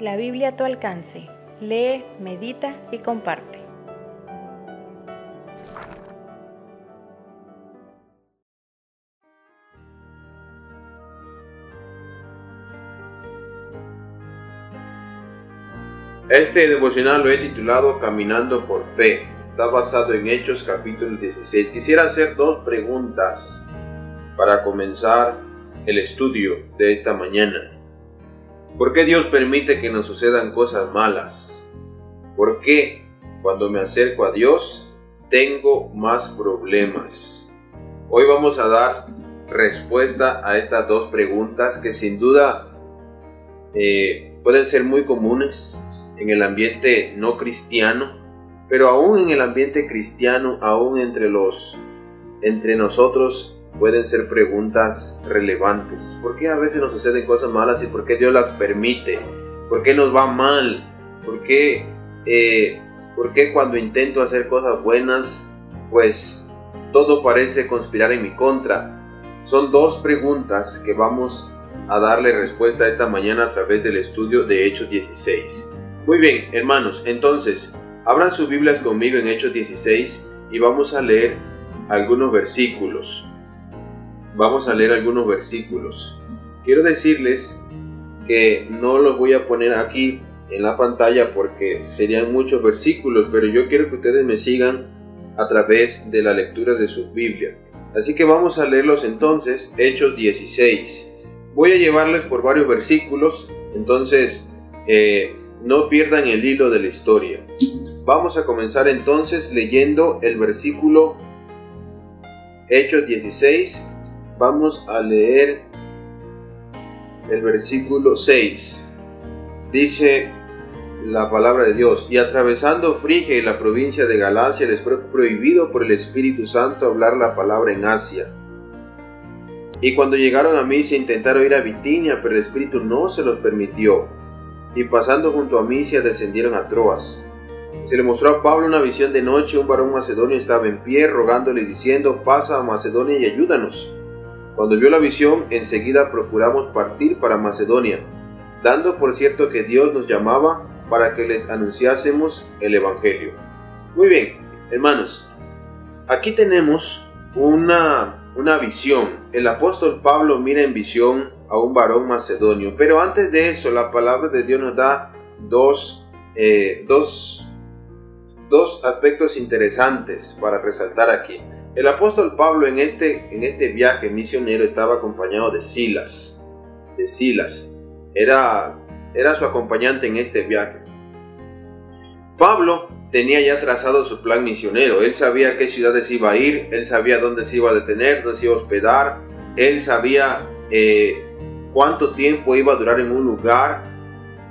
La Biblia a tu alcance. Lee, medita y comparte. Este devocional lo he titulado Caminando por Fe. Está basado en Hechos capítulo 16. Quisiera hacer dos preguntas para comenzar el estudio de esta mañana. ¿Por qué Dios permite que nos sucedan cosas malas? ¿Por qué cuando me acerco a Dios tengo más problemas? Hoy vamos a dar respuesta a estas dos preguntas que sin duda eh, pueden ser muy comunes en el ambiente no cristiano, pero aún en el ambiente cristiano, aún entre los entre nosotros pueden ser preguntas relevantes. ¿Por qué a veces nos suceden cosas malas y por qué Dios las permite? ¿Por qué nos va mal? ¿Por qué, eh, ¿por qué cuando intento hacer cosas buenas, pues todo parece conspirar en mi contra? Son dos preguntas que vamos a darle respuesta esta mañana a través del estudio de Hechos 16. Muy bien, hermanos, entonces, abran sus Biblias conmigo en Hechos 16 y vamos a leer algunos versículos vamos a leer algunos versículos. Quiero decirles que no los voy a poner aquí en la pantalla porque serían muchos versículos, pero yo quiero que ustedes me sigan a través de la lectura de su Biblia. Así que vamos a leerlos entonces, Hechos 16. Voy a llevarles por varios versículos, entonces eh, no pierdan el hilo de la historia. Vamos a comenzar entonces leyendo el versículo Hechos 16, vamos a leer el versículo 6. Dice la palabra de Dios, y atravesando Frigia y la provincia de Galacia les fue prohibido por el Espíritu Santo hablar la palabra en Asia. Y cuando llegaron a Misia intentaron ir a Bitinia, pero el Espíritu no se los permitió. Y pasando junto a Misia descendieron a Troas. Se le mostró a Pablo una visión de noche, un varón macedonio estaba en pie, rogándole diciendo, pasa a Macedonia y ayúdanos. Cuando vio la visión, enseguida procuramos partir para Macedonia, dando por cierto que Dios nos llamaba para que les anunciásemos el Evangelio. Muy bien, hermanos, aquí tenemos una, una visión. El apóstol Pablo mira en visión a un varón macedonio, pero antes de eso la palabra de Dios nos da dos, eh, dos dos aspectos interesantes para resaltar aquí. El apóstol Pablo en este, en este viaje misionero estaba acompañado de Silas. De Silas. Era, era su acompañante en este viaje. Pablo tenía ya trazado su plan misionero. Él sabía a qué ciudades iba a ir, él sabía dónde se iba a detener, dónde se iba a hospedar, él sabía eh, cuánto tiempo iba a durar en un lugar,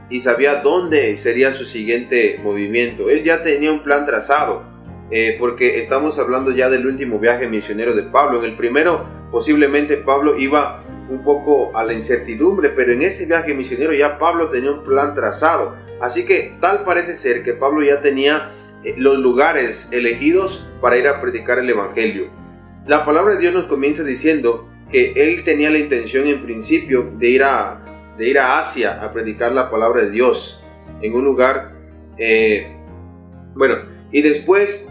y sabía dónde sería su siguiente movimiento. Él ya tenía un plan trazado, eh, porque estamos hablando ya del último viaje misionero de Pablo. En el primero posiblemente Pablo iba un poco a la incertidumbre, pero en ese viaje misionero ya Pablo tenía un plan trazado. Así que tal parece ser que Pablo ya tenía eh, los lugares elegidos para ir a predicar el Evangelio. La palabra de Dios nos comienza diciendo que él tenía la intención en principio de ir a de ir a Asia a predicar la palabra de Dios en un lugar, eh, bueno, y después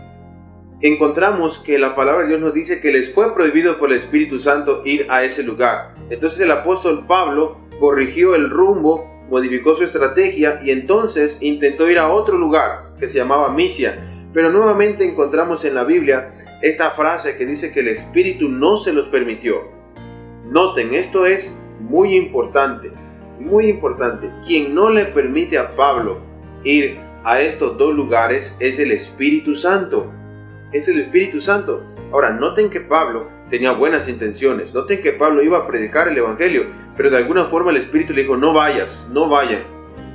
encontramos que la palabra de Dios nos dice que les fue prohibido por el Espíritu Santo ir a ese lugar. Entonces el apóstol Pablo corrigió el rumbo, modificó su estrategia y entonces intentó ir a otro lugar que se llamaba Misia. Pero nuevamente encontramos en la Biblia esta frase que dice que el Espíritu no se los permitió. Noten, esto es muy importante muy importante, quien no le permite a Pablo ir a estos dos lugares es el Espíritu Santo. Es el Espíritu Santo. Ahora, noten que Pablo tenía buenas intenciones. Noten que Pablo iba a predicar el Evangelio, pero de alguna forma el Espíritu le dijo, no vayas, no vayan.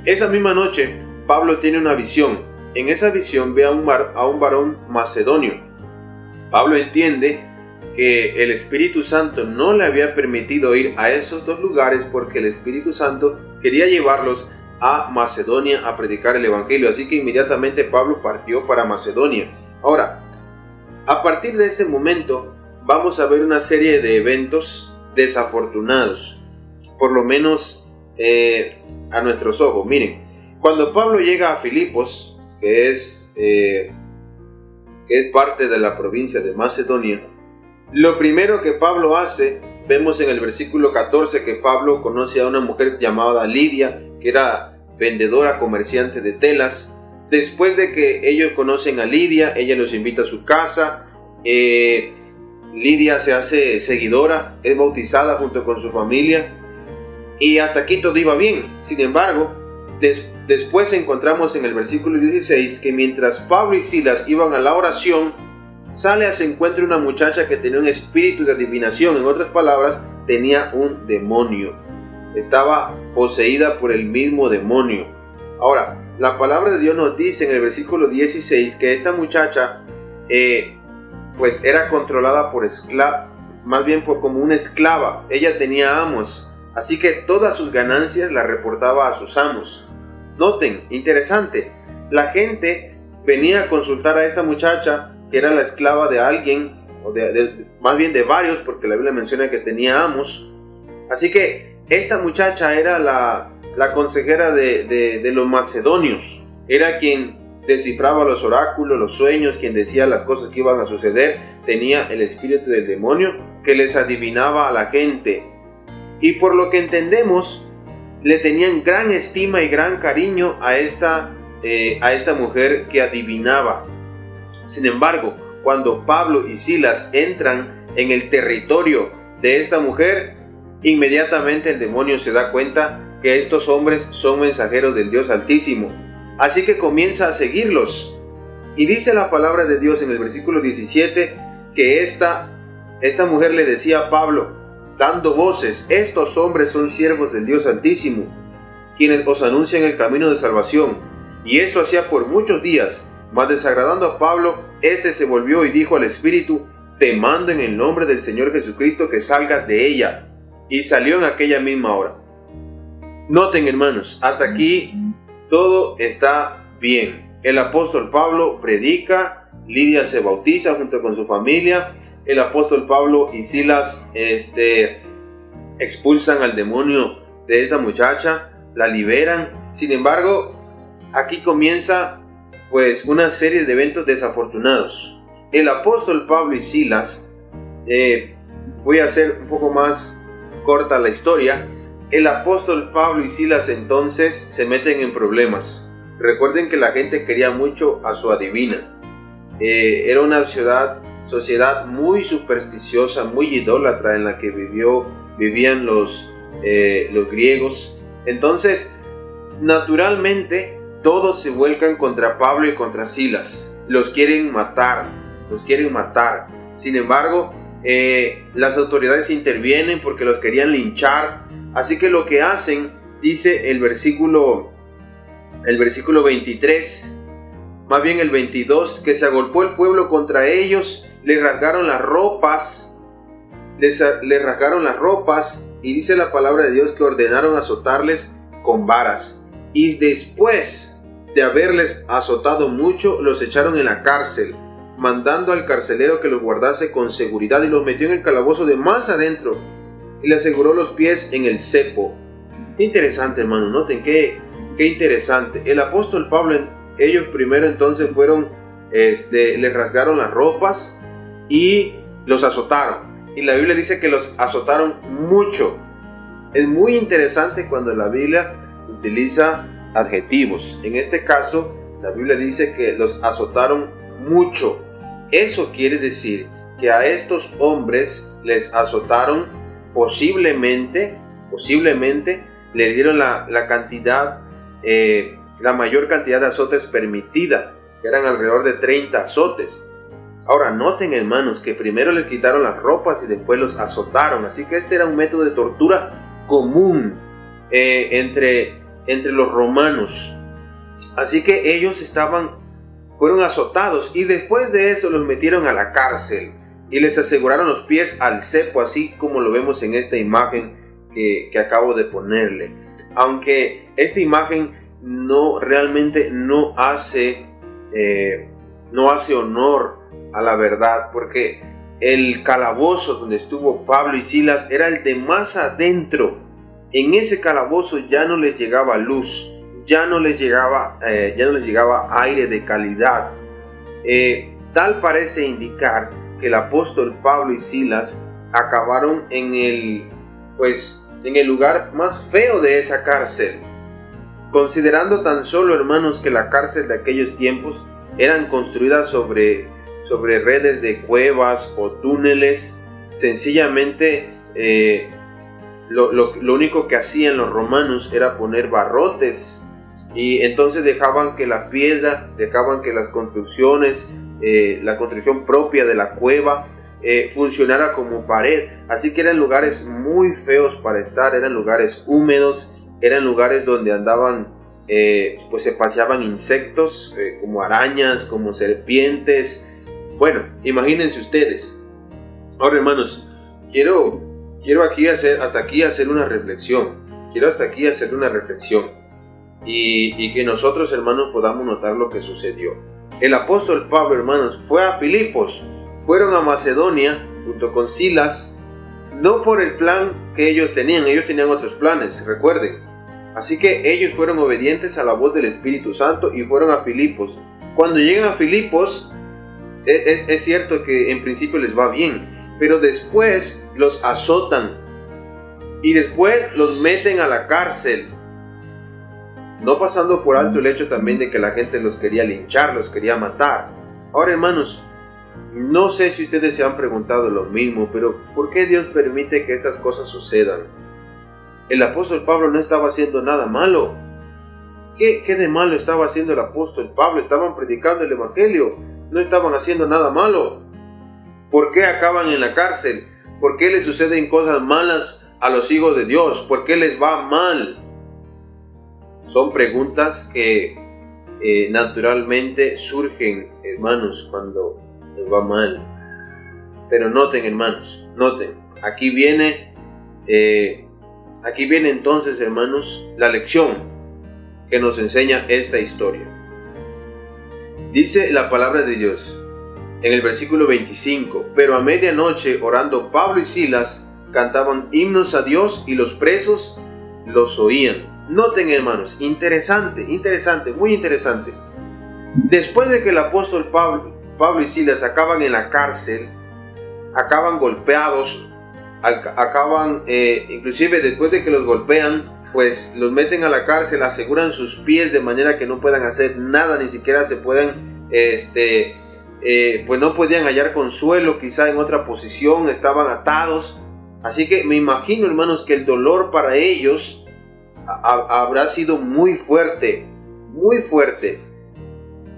Esa misma noche, Pablo tiene una visión. En esa visión ve a un, a un varón macedonio. Pablo entiende que el Espíritu Santo no le había permitido ir a esos dos lugares porque el Espíritu Santo quería llevarlos a Macedonia a predicar el Evangelio. Así que inmediatamente Pablo partió para Macedonia. Ahora, a partir de este momento vamos a ver una serie de eventos desafortunados, por lo menos eh, a nuestros ojos. Miren, Cuando Pablo llega a Filipos, que es, eh, que es parte de la provincia de Macedonia, lo primero que Pablo hace, vemos en el versículo 14 que Pablo conoce a una mujer llamada Lidia, que era vendedora comerciante de telas. Después de que ellos conocen a Lidia, ella los invita a su casa. Eh, Lidia se hace seguidora, es bautizada junto con su familia. Y hasta aquí todo iba bien. Sin embargo, después encontramos en el versículo 16 que mientras Pablo y Silas iban a la oración, sale a se encuentra una muchacha que tenía un espíritu de adivinación. En otras palabras, tenía un demonio. Estaba poseída por el mismo demonio. Ahora, la palabra de Dios nos dice en el versículo 16 que esta muchacha eh, pues era controlada por esclava, más bien por, como una esclava. Ella tenía amos, así que todas sus ganancias las reportaba a sus amos. Noten, interesante, la gente venía a consultar a esta muchacha que era la esclava de alguien, o de, más bien de varios, porque la Biblia menciona que tenía amos. Así que esta muchacha era la, la consejera de, de los macedonios, era quien descifraba los oráculos, los sueños, quien decía las cosas que iban a suceder, tenía el espíritu del demonio que les adivinaba a la gente. Y por lo que entendemos, le tenían gran estima y gran cariño a esta, eh, a esta mujer que adivinaba. Sin embargo, cuando Pablo y Silas entran en el territorio de esta mujer, inmediatamente el demonio se da cuenta que estos hombres son mensajeros del Dios Altísimo Así que comienza a seguirlos. Y dice la palabra de Dios en el versículo 17 que esta, esta mujer le decía a Pablo, dando voces, estos hombres son siervos del Dios Altísimo, quienes os anuncian el camino de salvación. Y esto hacía por muchos días, mas desagradando a Pablo, éste se volvió y dijo al Espíritu, te mando en el nombre del Señor Jesucristo que salgas de ella. Y salió en aquella misma hora. Noten hermanos, hasta aquí todo está bien. El apóstol Pablo predica, Lidia se bautiza junto con su familia, el apóstol Pablo y Silas este, expulsan al demonio de esta muchacha, la liberan. Sin embargo, aquí comienza pues una serie de eventos desafortunados. El apóstol Pablo y Silas, eh, voy a hacer un poco más corta la historia, el apóstol Pablo y Silas entonces se meten en problemas. Recuerden que la gente quería mucho a su adivina. Eh, era una ciudad, sociedad muy supersticiosa, muy idólatra en la que vivió, vivían los, eh, los griegos. Entonces, naturalmente, todos se vuelcan contra Pablo y contra Silas. Los quieren matar, los quieren matar. Sin embargo, eh, las autoridades intervienen porque los querían linchar Así que lo que hacen, dice el versículo, el versículo 23, más bien el 22, que se agolpó el pueblo contra ellos, le rasgaron las ropas, les, le rasgaron las ropas, y dice la palabra de Dios que ordenaron azotarles con varas. Y después de haberles azotado mucho, los echaron en la cárcel, mandando al carcelero que los guardase con seguridad y los metió en el calabozo de más adentro y le aseguró los pies en el cepo. interesante, hermano, noten qué, qué interesante. El apóstol Pablo, ellos primero entonces fueron, este, les rasgaron las ropas y los azotaron. Y la Biblia dice que los azotaron mucho. Es muy interesante cuando la Biblia utiliza adjetivos. En este caso, la Biblia dice que los azotaron mucho. Eso quiere decir que a estos hombres les azotaron posiblemente, posiblemente le dieron la, cantidad, eh, la mayor cantidad de azotes permitida, que eran alrededor de 30 azotes. Ahora, noten hermanos que primero les quitaron las ropas y después los azotaron, así que este era un método de tortura común eh, entre, entre los romanos. Así que ellos estaban, fueron azotados y después de eso los metieron a la cárcel y les aseguraron los pies al cepo, así como lo vemos en esta imagen que, acabo de ponerle. Aunque esta imagen no realmente no hace, eh, no hace honor a la verdad, porque el calabozo donde estuvo Pablo y Silas era el de más adentro. En ese calabozo ya no les llegaba luz, ya no les llegaba, eh, ya no les llegaba aire de calidad. Eh, tal parece indicar que el apóstol Pablo y Silas acabaron en el, pues, en el lugar más feo de esa cárcel. Considerando tan solo, hermanos, que la cárcel de aquellos tiempos eran construidas sobre, sobre redes de cuevas o túneles, sencillamente eh, lo, único que hacían los romanos era poner barrotes y entonces dejaban que la piedra, dejaban que las construcciones, eh, la construcción propia de la cueva eh, funcionara como pared. Así que eran lugares muy feos para estar, eran lugares húmedos, eran lugares donde andaban, eh, pues se paseaban insectos como arañas, como serpientes. Bueno, imagínense ustedes. Ahora hermanos, quiero quiero aquí hacer, hasta aquí hacer una reflexión. Quiero hasta aquí hacer una reflexión. Y, que nosotros, hermanos, podamos notar lo que sucedió. El apóstol Pablo, hermanos, fue a Filipos. Fueron a Macedonia junto con Silas. No por el plan que ellos tenían. Ellos tenían otros planes, recuerden. Así que ellos fueron obedientes a la voz del Espíritu Santo y fueron a Filipos. Cuando llegan a Filipos, e, es, es cierto que en principio les va bien pero después los azotan y después los meten a la cárcel. No pasando por alto el hecho también de que la gente los quería linchar, los quería matar. Ahora hermanos, no sé si ustedes se han preguntado lo mismo, pero ¿por qué Dios permite que estas cosas sucedan? El apóstol Pablo no estaba haciendo nada malo. ¿Qué, ¿Qué, de malo estaba haciendo el apóstol Pablo? Estaban predicando el Evangelio. No estaban haciendo nada malo. ¿Por qué acaban en la cárcel? ¿Por qué les suceden cosas malas a los hijos de Dios? ¿Por qué les va mal? Son preguntas que eh, naturalmente surgen, hermanos, cuando les va mal. Pero noten, hermanos, noten. Aquí viene, eh, aquí viene entonces, hermanos, la lección que nos enseña esta historia. Dice la palabra de Dios en el versículo 25, pero a medianoche orando Pablo y Silas cantaban himnos a Dios y los presos los oían. Noten hermanos, interesante, interesante, muy interesante. Después de que el apóstol Pablo, Pablo y Silas acaban en la cárcel, acaban golpeados, acaban, eh, inclusive después de que los golpean, pues los meten a la cárcel, aseguran sus pies de manera que no puedan hacer nada, ni siquiera se puedan, este, eh, pues no podían hallar consuelo, quizá en otra posición, estaban atados. Así que me imagino, hermanos, que el dolor para ellos habrá sido muy fuerte, muy fuerte.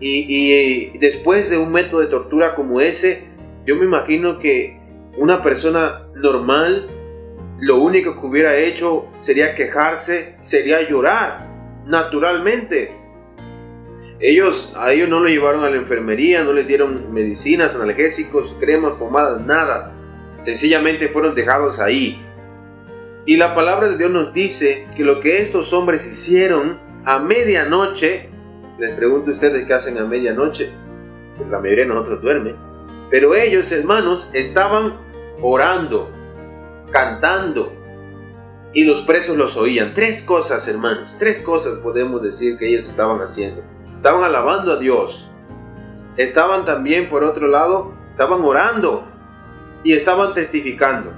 Y, después de un método de tortura como ese, yo me imagino que una persona normal, lo único que hubiera hecho sería quejarse, sería llorar, naturalmente. Ellos, a ellos no lo llevaron a la enfermería, no les dieron medicinas, analgésicos, cremas, pomadas, nada. Sencillamente fueron dejados ahí. Y la palabra de Dios nos dice que lo que estos hombres hicieron a medianoche, les pregunto a ustedes qué hacen a medianoche, pues la mayoría de nosotros duerme, pero ellos hermanos estaban orando, cantando, y los presos los oían. Tres cosas hermanos, tres cosas podemos decir que ellos estaban haciendo. Estaban alabando a Dios. Estaban también, por otro lado, estaban orando y estaban testificando.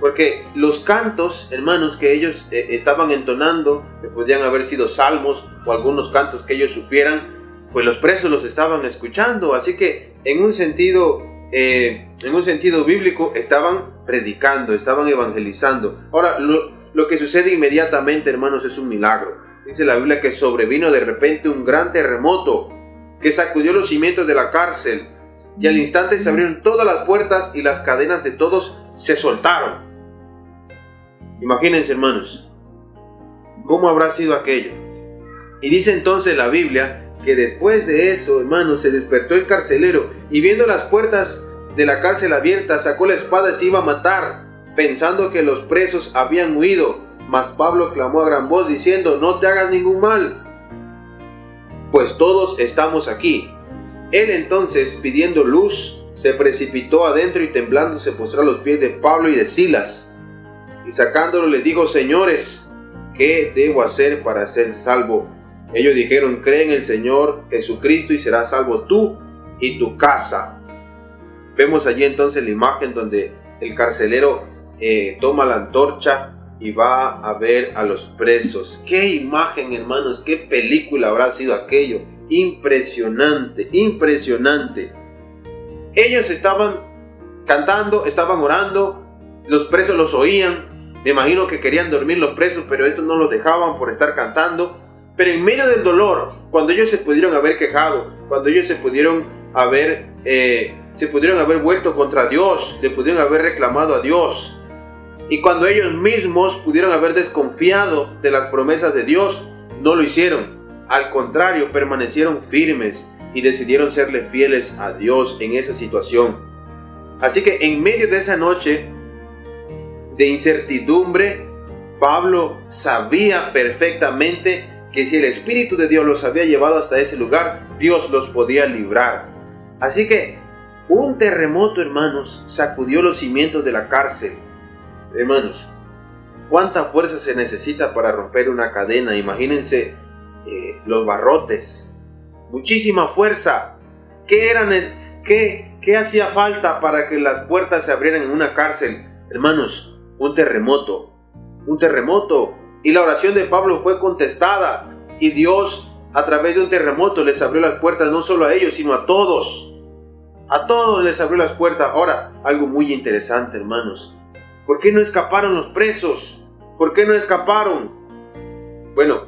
Porque los cantos, hermanos, que ellos eh, estaban entonando, que podían haber sido salmos o algunos cantos que ellos supieran, pues los presos los estaban escuchando. Así que en un sentido, eh, en un sentido bíblico, estaban predicando, estaban evangelizando. Ahora, lo, lo que sucede inmediatamente, hermanos, es un milagro. Dice la Biblia que sobrevino de repente un gran terremoto que sacudió los cimientos de la cárcel y al instante se abrieron todas las puertas y las cadenas de todos se soltaron. Imagínense hermanos, ¿cómo habrá sido aquello? Y dice entonces la Biblia que después de eso, hermanos, se despertó el carcelero y viendo las puertas de la cárcel abiertas sacó la espada y se iba a matar, pensando que los presos habían huido. Mas Pablo clamó a gran voz diciendo, no te hagas ningún mal, pues todos estamos aquí. Él entonces, pidiendo luz, se precipitó adentro y temblando se postró a los pies de Pablo y de Silas. Y sacándolo le dijo, señores, ¿qué debo hacer para ser salvo? Ellos dijeron, cree en el Señor Jesucristo y serás salvo tú y tu casa. Vemos allí entonces la imagen donde el carcelero eh, toma la antorcha y va a ver a los presos. Qué imagen, hermanos, qué película habrá sido aquello. Impresionante, impresionante. Ellos estaban cantando, estaban orando, los presos los oían. Me imagino que querían dormir los presos, pero estos no los dejaban por estar cantando. Pero en medio del dolor, cuando ellos se pudieron haber quejado, cuando ellos se pudieron haber, eh, se pudieron haber vuelto contra Dios, le pudieron haber reclamado a Dios, y cuando ellos mismos pudieron haber desconfiado de las promesas de Dios, no lo hicieron. Al contrario, permanecieron firmes y decidieron serle fieles a Dios en esa situación. Así que en medio de esa noche de incertidumbre, Pablo sabía perfectamente que si el Espíritu de Dios los había llevado hasta ese lugar, Dios los podía librar. Así que un terremoto, hermanos, sacudió los cimientos de la cárcel Hermanos, ¿cuánta fuerza se necesita para romper una cadena? Imagínense eh, los barrotes. Muchísima fuerza. ¿Qué, eran, qué, ¿Qué hacía falta para que las puertas se abrieran en una cárcel? Hermanos, un terremoto. Un terremoto. Y la oración de Pablo fue contestada. Y Dios, a través de un terremoto, les abrió las puertas no solo a ellos, sino a todos. A todos les abrió las puertas. Ahora, algo muy interesante, hermanos. ¿Por qué no escaparon los presos? ¿Por qué no escaparon? Bueno,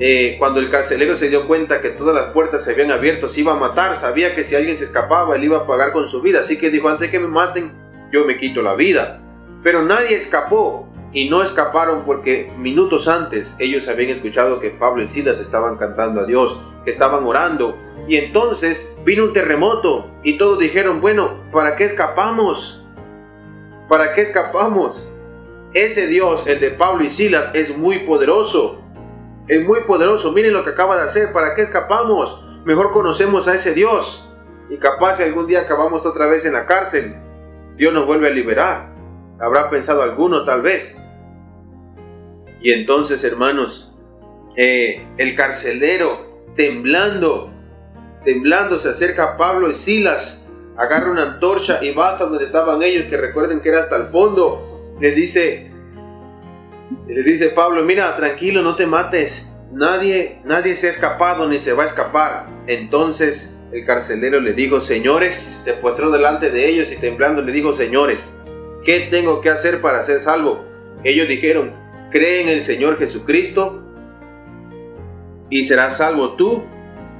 eh, cuando el carcelero se dio cuenta que todas las puertas se habían abierto, se iba a matar, sabía que si alguien se escapaba, él iba a pagar con su vida. Así que dijo, antes que me maten, yo me quito la vida. Pero nadie escapó y no escaparon porque minutos antes ellos habían escuchado que Pablo y Silas estaban cantando a Dios, que estaban orando. Y entonces vino un terremoto y todos dijeron, bueno, ¿para qué escapamos? ¿Para qué escapamos? Ese Dios, el de Pablo y Silas, es muy poderoso. Es muy poderoso. Miren lo que acaba de hacer. ¿Para qué escapamos? Mejor conocemos a ese Dios. Y capaz si algún día acabamos otra vez en la cárcel, Dios nos vuelve a liberar. Habrá pensado alguno tal vez. Y entonces, hermanos, eh, el carcelero, temblando, temblando, se acerca a Pablo y Silas agarra una antorcha y va hasta donde estaban ellos, que recuerden que era hasta el fondo. Les dice, les dice Pablo, mira, tranquilo, no te mates. Nadie, nadie se ha escapado ni se va a escapar. Entonces el carcelero le dijo, señores, se postró delante de ellos y temblando le dijo, señores, ¿qué tengo que hacer para ser salvo? Ellos dijeron, cree en el Señor Jesucristo y serás salvo tú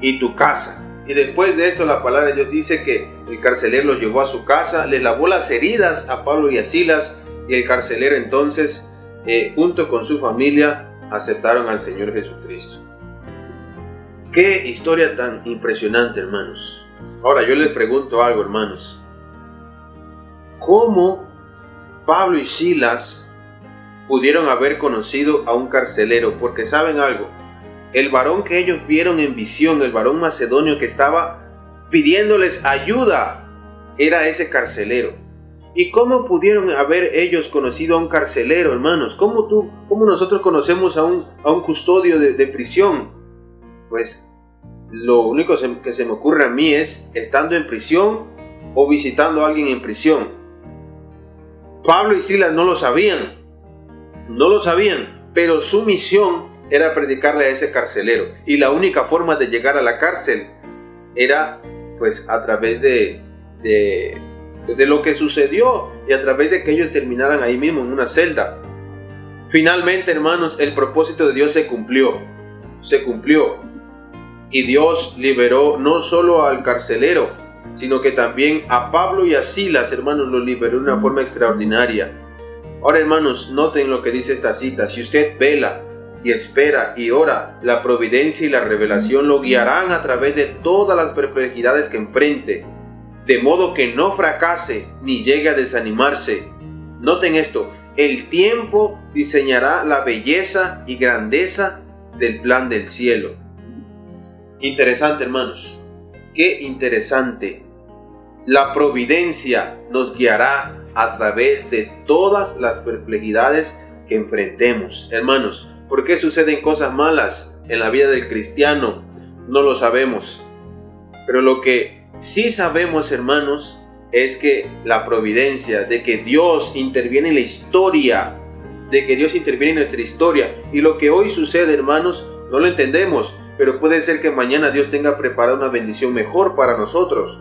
y tu casa. Y después de esto la palabra de Dios dice que el carcelero los llevó a su casa, le lavó las heridas a Pablo y a Silas y el carcelero entonces, eh, junto con su familia, aceptaron al Señor Jesucristo. Qué historia tan impresionante, hermanos. Ahora yo les pregunto algo, hermanos. ¿Cómo Pablo y Silas pudieron haber conocido a un carcelero? Porque saben algo, el varón que ellos vieron en visión, el varón macedonio que estaba pidiéndoles ayuda, era ese carcelero. ¿Y cómo pudieron haber ellos conocido a un carcelero, hermanos? ¿Cómo tú, cómo nosotros conocemos a un, a un custodio de, de prisión? Pues lo único que se me ocurre a mí es estando en prisión o visitando a alguien en prisión. Pablo y Silas no lo sabían, no lo sabían, pero su misión era predicarle a ese carcelero. Y la única forma de llegar a la cárcel era pues a través de, de, de lo que sucedió y a través de que ellos terminaran ahí mismo en una celda. Finalmente, hermanos, el propósito de Dios se cumplió. Se cumplió. Y Dios liberó no solo al carcelero, sino que también a Pablo y a Silas, hermanos, los liberó de una forma extraordinaria. Ahora, hermanos, noten lo que dice esta cita. Si usted vela y espera y ora, la providencia y la revelación lo guiarán a través de todas las perplejidades que enfrente, de modo que no fracase ni llegue a desanimarse. Noten esto, el tiempo diseñará la belleza y grandeza del plan del cielo. Interesante, hermanos. Qué interesante. La providencia nos guiará a través de todas las perplejidades que enfrentemos. Hermanos, ¿Por qué suceden cosas malas? en la vida del cristiano? No lo sabemos. Pero lo que sí sabemos, hermanos, es que la providencia, de que Dios interviene en la historia, de que Dios interviene en nuestra historia. Y lo que hoy sucede, hermanos, no lo entendemos, pero puede ser que mañana Dios tenga preparada una bendición mejor para nosotros.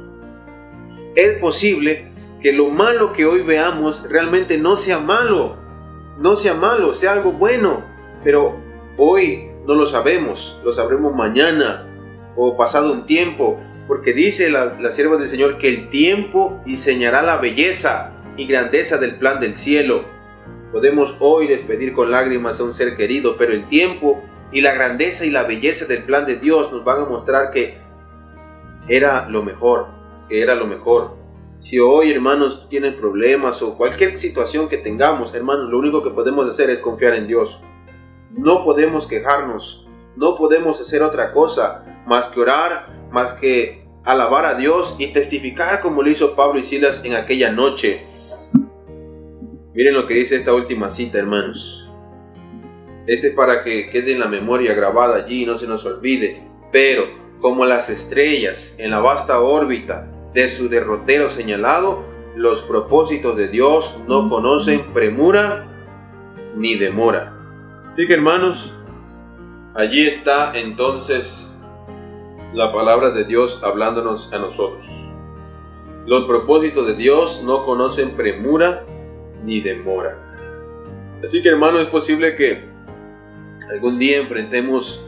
Es posible que lo malo que hoy veamos realmente no sea malo, no sea malo, sea algo bueno, pero hoy no lo sabemos, lo sabremos mañana o pasado un tiempo, porque dice la, la sierva del Señor que el tiempo diseñará la belleza y grandeza del plan del cielo. Podemos hoy despedir con lágrimas a un ser querido, pero el tiempo y la grandeza y la belleza del plan de Dios nos van a mostrar que era lo mejor, que era lo mejor. Si hoy, hermanos, tienen problemas o cualquier situación que tengamos, hermanos, lo único que podemos hacer es confiar en Dios. No podemos quejarnos, no podemos hacer otra cosa más que orar, más que alabar a Dios y testificar como lo hizo Pablo y Silas en aquella noche. Miren lo que dice esta última cita, hermanos. Este es para que quede en la memoria grabada allí y no se nos olvide. Pero, como las estrellas en la vasta órbita de su derrotero señalado, los propósitos de Dios no conocen premura ni demora. Así que hermanos, allí está entonces la palabra de Dios hablándonos a nosotros. Los propósitos de Dios no conocen premura ni demora. Así que hermano, es posible que algún día enfrentemos,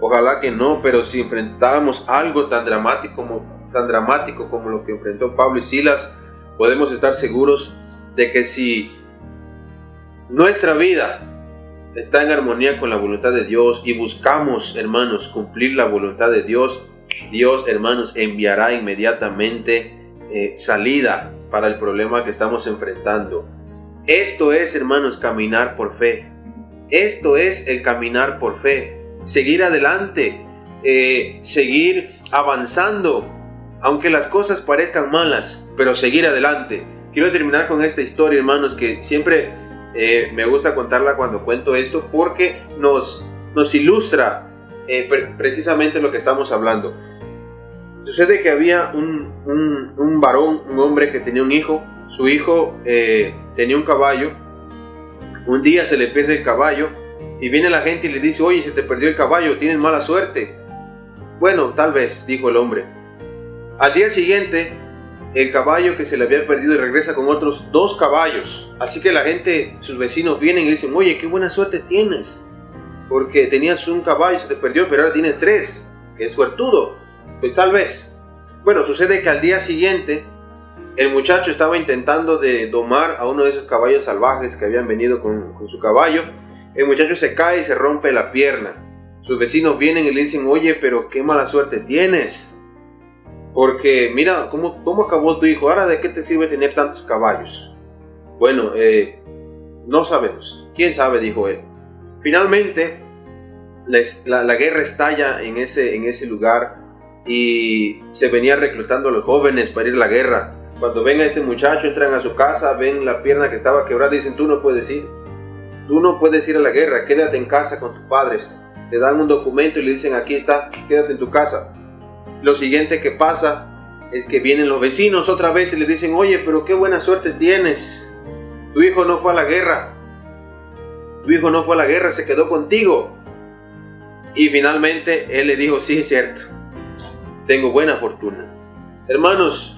ojalá que no, pero si enfrentáramos algo tan dramático como, tan dramático como lo que enfrentó Pablo y Silas, podemos estar seguros de que si nuestra vida está en armonía con la voluntad de Dios y buscamos, hermanos, cumplir la voluntad de Dios, Dios, hermanos, enviará inmediatamente eh, salida para el problema que estamos enfrentando. Esto es, hermanos, caminar por fe. Esto es el caminar por fe, seguir adelante, eh, seguir avanzando, aunque las cosas parezcan malas, pero seguir adelante. Quiero terminar con esta historia, hermanos, que siempre eh, me gusta contarla cuando cuento esto porque nos, ilustra eh, precisamente lo que estamos hablando. Sucede que había un, un, varón, un hombre que tenía un hijo. Su hijo tenía un caballo un día se le pierde el caballo y viene la gente y le dice, oye, se te perdió el caballo, tienes mala suerte. Bueno, tal vez, dijo el hombre. Al día siguiente, el caballo que se le había perdido y regresa con otros dos caballos. Así que la gente, sus vecinos vienen y le dicen, oye, qué buena suerte tienes. Porque tenías un caballo, se te perdió, pero ahora tienes tres. Es suertudo. Pues tal vez. Bueno, sucede que al día siguiente el muchacho estaba intentando de domar a uno de esos caballos salvajes que habían venido con, su caballo. El muchacho se cae y se rompe la pierna. Sus vecinos vienen y le dicen, oye, pero qué mala suerte tienes. Porque mira, ¿cómo, cómo acabó tu hijo? Ahora, ¿de qué te sirve tener tantos caballos? Bueno, eh, no sabemos. ¿Quién sabe? Dijo él. Finalmente, la, la, guerra estalla en ese, en ese lugar y se venía reclutando a los jóvenes para ir a la guerra. Cuando ven a este muchacho, entran a su casa, ven la pierna que estaba quebrada dicen, tú no puedes ir. Tú no puedes ir a la guerra, quédate en casa con tus padres. Le dan un documento y le dicen, aquí está, quédate en tu casa. Lo siguiente que pasa es que vienen los vecinos otra vez y le dicen, oye, pero qué buena suerte tienes. Tu hijo no fue a la guerra. Tu hijo no fue a la guerra, se quedó contigo. Y finalmente él le dijo, sí, es cierto. Tengo buena fortuna. Hermanos,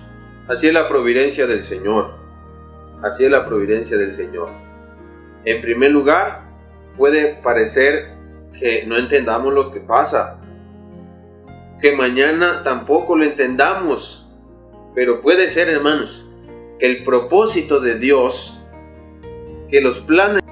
Así es la providencia del Señor. Así es la providencia del Señor. En primer lugar, puede parecer que no entendamos lo que pasa. Que mañana tampoco lo entendamos. Pero puede ser, hermanos, que el propósito de Dios, que los planes